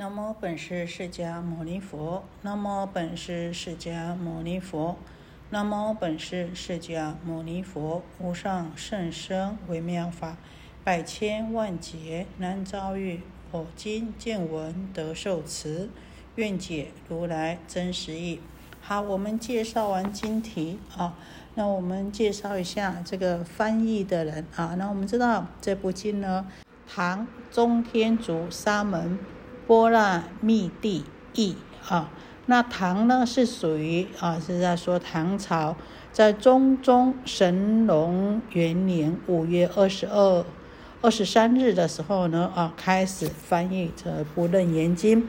南无本师释迦牟尼佛。南无本师释迦牟尼佛。南无本师释迦牟尼佛。无上甚深微妙法，百千万劫难遭遇。我今见闻得受持，愿解如来真实义。好，我们介绍完经题啊，那我们介绍一下这个翻译的人啊。那我们知道这部经呢，唐中天竺沙门波那密地译啊。那唐呢是属于啊，是在说唐朝在中宗神龙元年五月二十二。二十三日的时候呢，啊，开始翻译这部《楞严经》。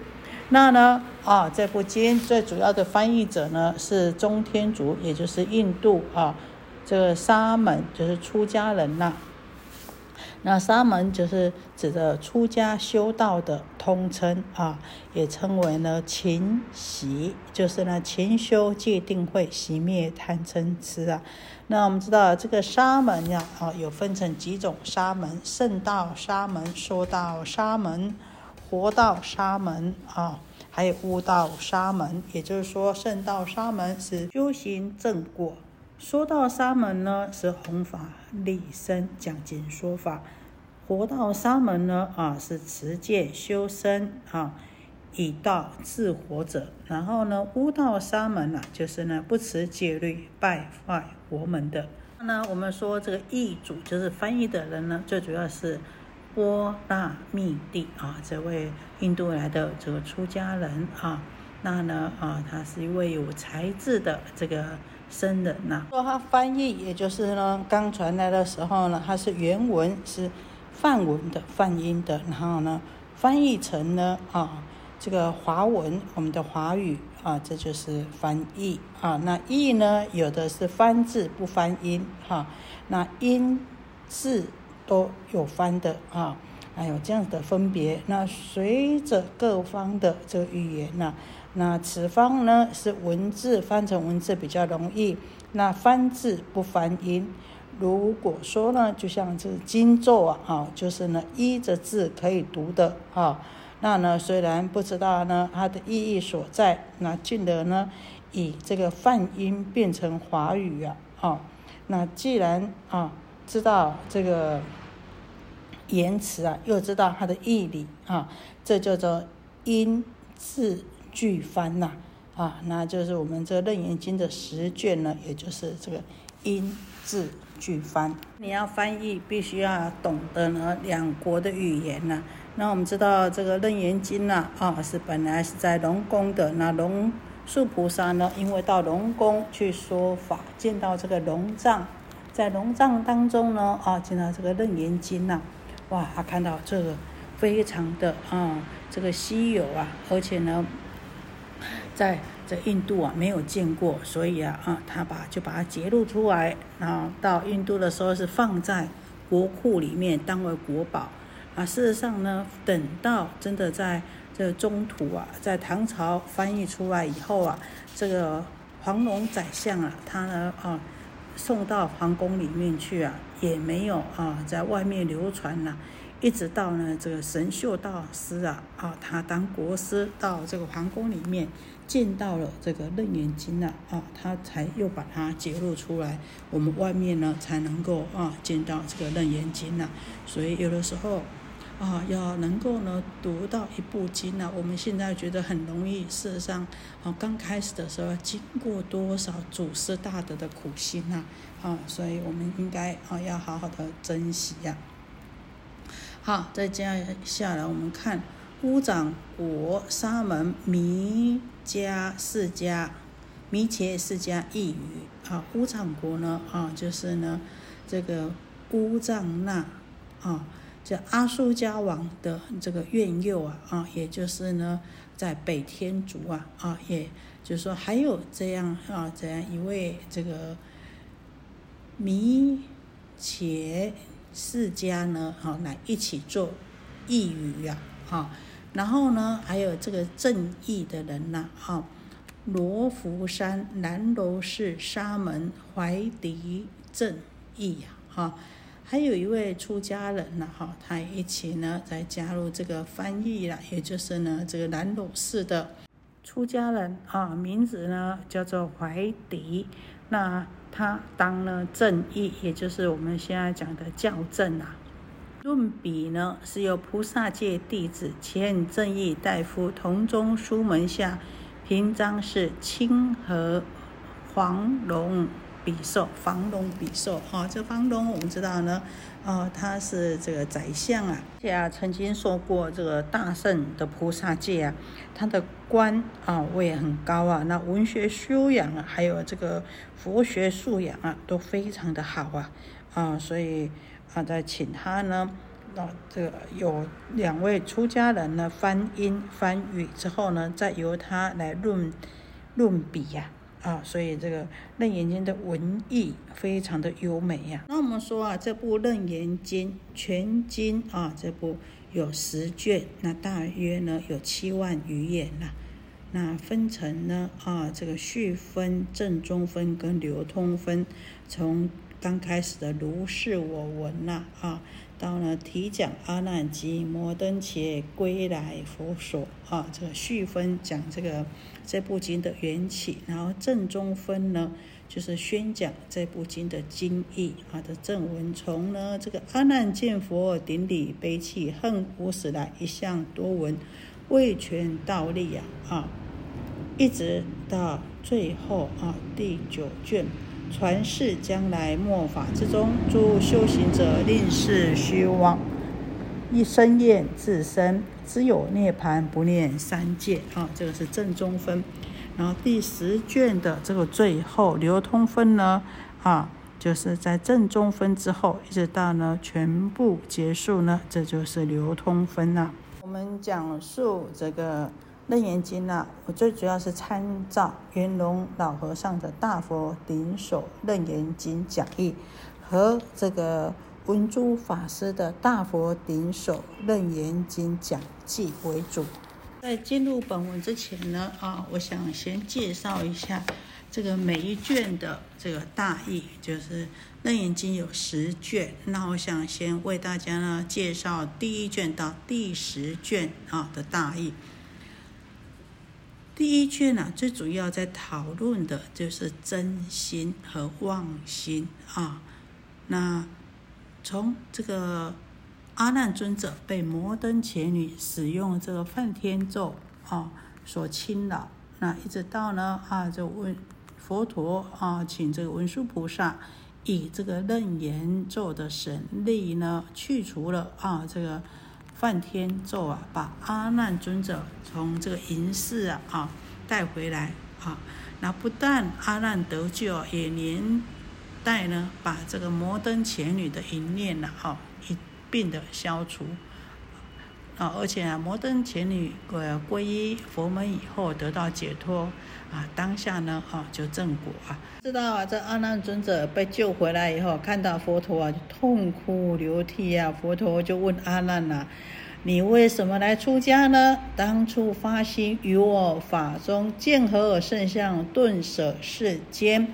那呢，啊，这部经最主要的翻译者呢是中天竺，也就是印度啊，这个沙门就是出家人呐。那沙门就是指的出家修道的通称啊，也称为呢勤习，就是呢勤修戒定慧，熄灭贪嗔痴啊。那我们知道这个沙门呀，啊，有分成几种沙门：圣道沙门、说道沙门、活道沙门啊，还有悟道沙门。也就是说，圣道沙门是修行正果。说到沙门呢，是弘法立身讲经说法；活道沙门呢，啊是持戒修身啊，以道治活者。然后呢，悟道沙门呢，就是呢不持戒律败坏佛门的。那我们说这个译主就是翻译的人呢，最主要是波那密地啊，这位印度来的这个出家人啊。那呢啊，他是一位有才智的这个。生人呐，说他翻译，也就是呢，刚传来的时候呢，它是原文是梵文的梵音的，然后呢，翻译成呢啊，这个华文，我们的华语啊，这就是翻译啊。那译呢，有的是翻字不翻音哈，那音字都有翻的啊，还有这样的分别。那随着各方的这个语言呢。那此方呢是文字翻成文字比较容易，那翻字不翻音。如果说呢，就像这经咒啊，啊，就是呢依着字可以读的啊。那呢虽然不知道呢它的意义所在，那进而呢以这个泛音变成华语啊，啊，那既然啊知道这个言辞啊，又知道它的义理啊，这叫做音字。句翻呐，啊，那就是我们这《楞严经》的十卷呢，也就是这个音字句翻。你要翻译，必须要懂得呢两国的语言呐。那我们知道这个《楞严经》呐，啊，是本来是在龙宫的。那龙树菩萨呢，因为到龙宫去说法，见到这个龙藏，在龙藏当中呢，啊，见到这个《楞严经》呐，哇，他看到这个非常的啊，这个稀有啊，而且呢。在这印度啊，没有见过，所以啊啊，他把就把它揭露出来，然后到印度的时候是放在国库里面当为国宝。啊，事实上呢，等到真的在这中途啊，在唐朝翻译出来以后啊，这个黄龙宰相啊，他呢啊送到皇宫里面去啊，也没有啊在外面流传呐。一直到呢，这个神秀大师啊，啊，他当国师到这个皇宫里面，见到了这个楞严经啊，啊，他才又把它揭露出来，我们外面呢才能够啊见到这个楞严经了。所以有的时候啊，要能够呢读到一部经呢，我们现在觉得很容易，事实上啊，刚开始的时候经过多少祖师大德的苦心呐，啊，所以我们应该啊要好好的珍惜呀。好，再接下来我们看乌掌国沙门弥迦释迦弥切释迦一语啊，乌掌国呢啊，就是呢这个乌藏那啊，叫阿苏迦王的这个院佑啊啊，也就是呢在北天竺啊啊，也就是说还有这样啊这样一位这个弥切。释迦呢，好，来一起做义语呀，哈，然后呢，还有这个正义的人呐，哈，罗浮山南楼寺沙门怀迪正义呀，哈，还有一位出家人呢，哈，他一起呢在加入这个翻译了，也就是呢这个南鲁寺的出家人啊，名字呢叫做怀迪。那他当了正义，也就是我们现在讲的教正啊。论笔呢是由菩萨界弟子前正义大夫同中书门下平章是清河黄龙。比寿，房龙比寿，哈，这房龙我们知道呢，啊，他是这个宰相啊，啊，曾经说过这个大圣的菩萨界啊，他的官啊位很高啊，那文学修养啊，还有这个佛学素养啊，都非常的好啊，啊，所以啊，在请他呢，那这个有两位出家人呢翻音翻语之后呢，再由他来论论笔呀。啊所以这个《楞严经》的文艺非常的优美呀。那我们说啊，这部《楞严经》全经啊，这部有十卷，那大约呢有七万余言呐。那分成呢啊，这个序分、正中分跟流通分，从刚开始的如是我闻呐啊。到了提讲阿难及摩登伽归来佛所啊，这个序分讲这个这部经的缘起，然后正中分呢就是宣讲这部经的经义啊的正文，从呢这个阿难见佛顶礼悲泣恨无始来一向多闻未全道力啊啊，一直到最后啊第九卷。传世将来末法之中，诸修行者令是虚妄，一生厌自身，只有涅盘不念三界啊！这个是正中分。然后第十卷的这个最后流通分呢，啊，就是在正中分之后，一直到呢全部结束呢，这就是流通分了。我们讲述这个。楞严经呢，我最主要是参照云龙老和尚的《大佛顶首楞严经讲义》和这个文殊法师的《大佛顶首楞严经讲记》为主。在进入本文之前呢，啊，我想先介绍一下这个每一卷的这个大意，就是楞严经有十卷，那我想先为大家呢介绍第一卷到第十卷啊的大意。第一卷呢，最主要在讨论的就是真心和妄心啊。那从这个阿难尊者被摩登伽女使用这个梵天咒啊所侵扰，那一直到呢啊，就问佛陀啊，请这个文殊菩萨以这个楞严咒的神力呢，去除了啊这个。梵天咒啊，把阿难尊者从这个银世啊啊带回来啊，那不但阿难得救，也连带呢把这个摩登伽女的淫念呢哈一并的消除啊，而且啊摩登伽女呃皈依佛门以后得到解脱啊，当下呢啊就正果啊。知道啊，这阿难尊者被救回来以后，看到佛陀啊，就痛哭流涕啊。佛陀就问阿难呐：“你为什么来出家呢？当初发心与我法中见何圣相，顿舍世间，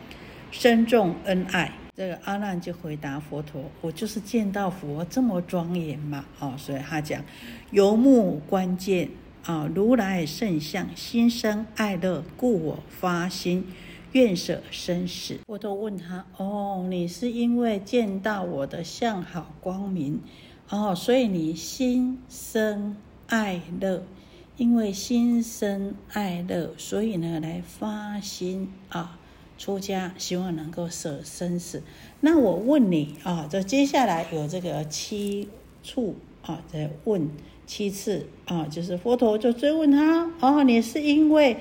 深重恩爱。”这个阿难就回答佛陀：“我就是见到佛这么庄严嘛，哦，所以他讲游目观见啊，如来圣相，心生爱乐，故我发心。”愿舍生死，我都问他：哦，你是因为见到我的相好光明，哦，所以你心生爱乐，因为心生爱乐，所以呢来发心啊，出家，希望能够舍生死。那我问你啊，这接下来有这个七处啊，在问七次啊，就是佛陀就追问他：哦，你是因为？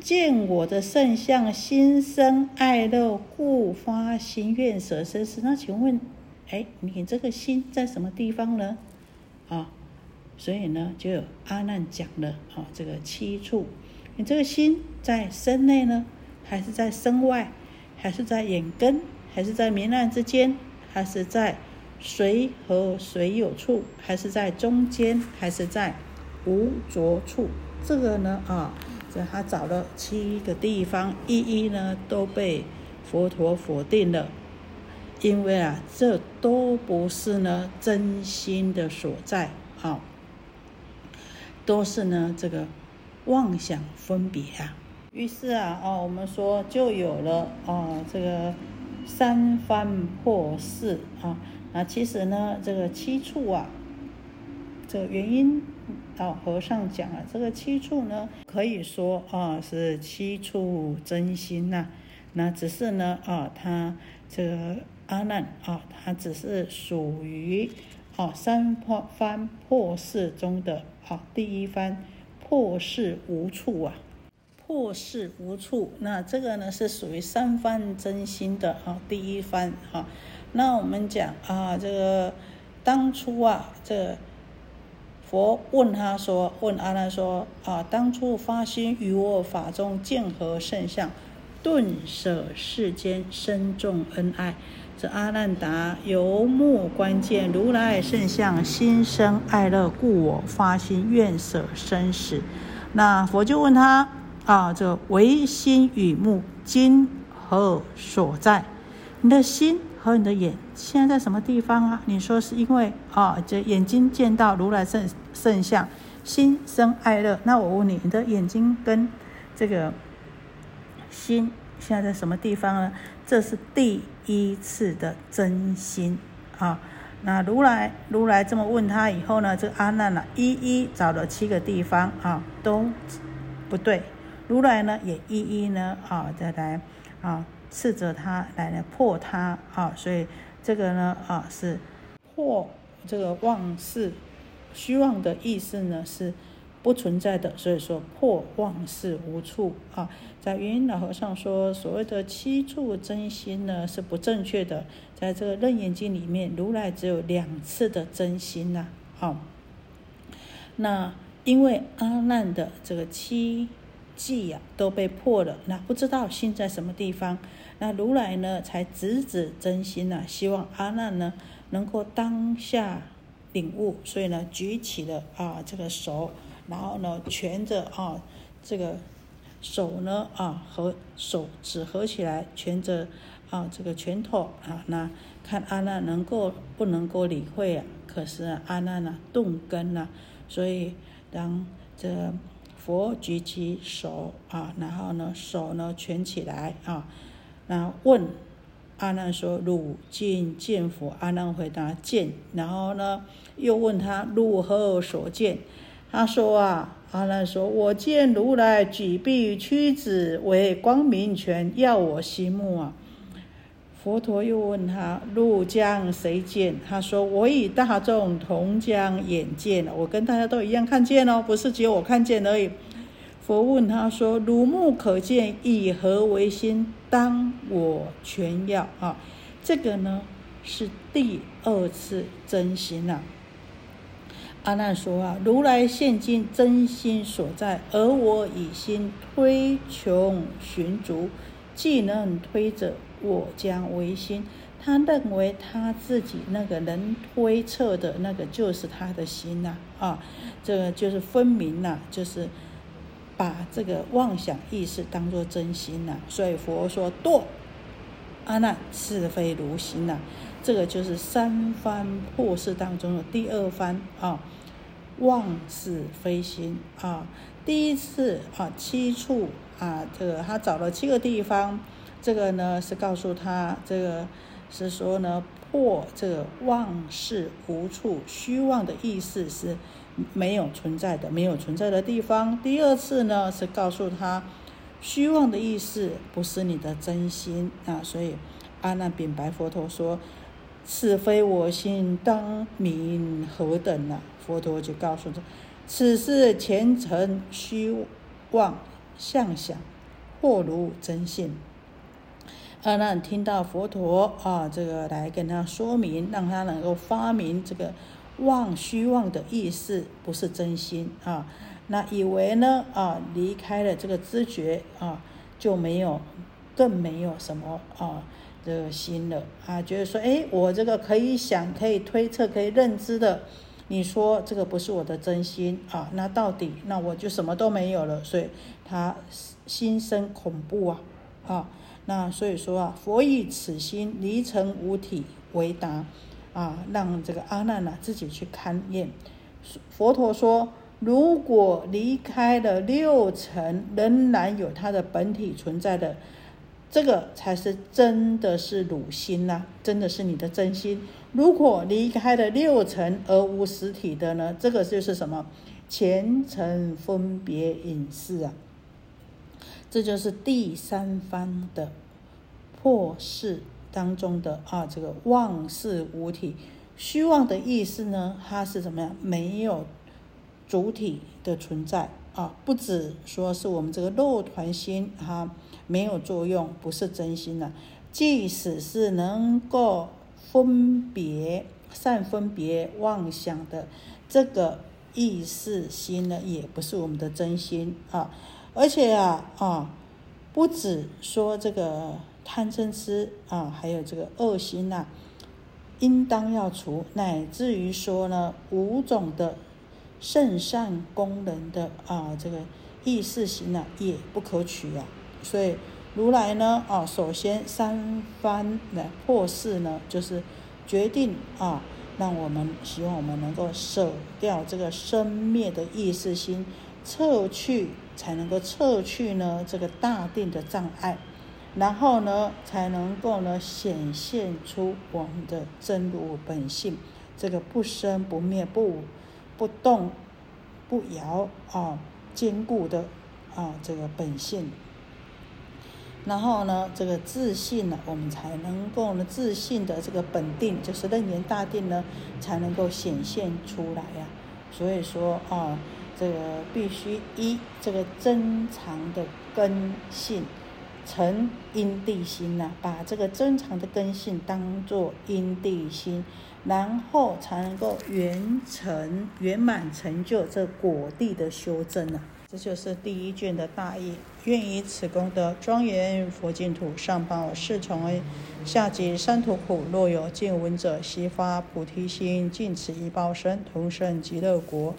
见我的圣相，心生爱乐，故发心愿舍生死。那请问，哎，你这个心在什么地方呢？啊，所以呢，就有阿难讲了，啊，这个七处。你这个心在身内呢，还是在身外？还是在眼根？还是在明暗之间？还是在随和随有处？还是在中间？还是在无着处？这个呢，啊。这他找了七个地方，一一呢都被佛陀否定了。因为啊，这都不是呢真心的所在啊，都是呢这个妄想分别啊。于是啊，哦，我们说就有了啊，这个三番破四啊。那其实呢，这个七处啊，这个原因啊，和尚讲啊，这个七处呢，可以说啊是七处真心呐。那只是呢啊，他这个阿难啊，他只是属于啊三破番破事中的啊第一番破事无处啊，破事无处。那这个呢是属于三番真心的啊第一番啊。那我们讲啊，这个当初啊，这佛问他说，问阿难说啊，当初发心于我法中见何圣相，顿舍世间深重恩爱。这阿难答：由目观见如来圣相，心生爱乐，故我发心愿舍生死。那佛就问他啊，这唯心与目今何所在？你的心。和你的眼现在在什么地方啊？你说是因为啊，这眼睛见到如来圣圣像，心生爱乐。那我问你，你的眼睛跟这个心现在在什么地方呢？这是第一次的真心啊。那如来如来这么问他以后呢，这个阿难呢，一一找了七个地方啊，都不对。如来呢，也一一呢啊，再来啊。斥责他来来破他啊，所以这个呢啊是破这个妄事虚妄的意思呢是不存在的，所以说破妄事无处啊。在云音老和尚说，所谓的七处真心呢是不正确的，在这个楞严经里面，如来只有两次的真心呐。好，那因为阿难的这个七计呀都被破了，那不知道心在什么地方。那如来呢，才直指真心呐，希望阿难呢能够当下领悟，所以呢，举起了啊这个手，然后呢，蜷着啊这个手呢啊和手指合起来，蜷着啊这个拳头啊，那看阿难能够不能够理会啊？可是阿难呢动根了，所以当这佛举起手啊，然后呢手呢蜷起来啊。那问阿难说：“汝今见佛？”阿难回答：“见。”然后呢，又问他：“如何所见？”他说：“啊，阿难说，我见如来举臂屈指为光明拳，耀我心目啊。”佛陀又问他：“汝将谁见？”他说：“我与大众同将眼见我跟大家都一样看见哦，不是只有我看见而已。”佛问他说：“汝目可见，以何为心？当我全要啊！这个呢是第二次真心了。”阿难说：“啊，如来现今真心所在，而我以心推穷寻足，既能推者，我将为心。他认为他自己那个能推测的那个就是他的心呐啊！这个就是分明呐，就是。”把这个妄想意识当作真心呐，所以佛说堕阿难是非如心呐，这个就是三番破事当中的第二番啊，妄是非心啊。第一次啊七处啊，这个他找了七个地方，这个呢是告诉他，这个是说呢破这个妄事无处虚妄的意思是。没有存在的，没有存在的地方。第二次呢，是告诉他，虚妄的意思不是你的真心啊。所以阿难禀白佛陀说：“此非我心，当明何等呢？”佛陀就告诉他：“此是前尘虚妄相想，或如真性。”阿难听到佛陀啊，这个来跟他说明，让他能够发明这个。妄虚妄的意思不是真心啊，那以为呢啊离开了这个知觉啊就没有，更没有什么啊这个心了啊，觉得说哎我这个可以想可以推测可以认知的，你说这个不是我的真心啊，那到底那我就什么都没有了，所以他心生恐怖啊啊，那所以说啊，佛以此心离尘无体为答啊，让这个阿难呢自己去勘验。佛陀说，如果离开了六尘，仍然有它的本体存在的，这个才是真的是汝心呐，真的是你的真心。如果离开了六尘而无实体的呢，这个就是什么？前尘分别隐士啊。这就是第三番的破事当中的啊，这个妄事无体，虚妄的意思呢，它是怎么样？没有主体的存在啊，不止说是我们这个肉团心哈没有作用，不是真心了。即使是能够分别、善分别妄想的这个意识心呢，也不是我们的真心啊。而且啊啊，不止说这个贪嗔痴啊，还有这个恶心呐，应当要除，乃至于说呢，五种的肾善功能的啊，这个意识心呢，也不可取啊。所以如来呢啊，首先三番来破事呢，就是决定啊，让我们希望我们能够舍掉这个生灭的意识心，撤去。才能够撤去呢这个大定的障碍，然后呢才能够呢显现出我们的真如本性，这个不生不灭、不不动不摇啊坚固的啊这个本性。然后呢这个自信呢，我们才能够呢自信的这个本定，就是楞严大定呢才能够显现出来呀。所以说啊。这个必须依这个珍藏的根性成因地心呐，把这个珍藏的根性当做因地心，然后才能够圆成圆满成就这果地的修正啊。这就是第一卷的大意。愿以此功德庄严佛净土，上报四重恩，下济三途苦。若有见闻者，悉发菩提心，尽此一报身，同生极乐国。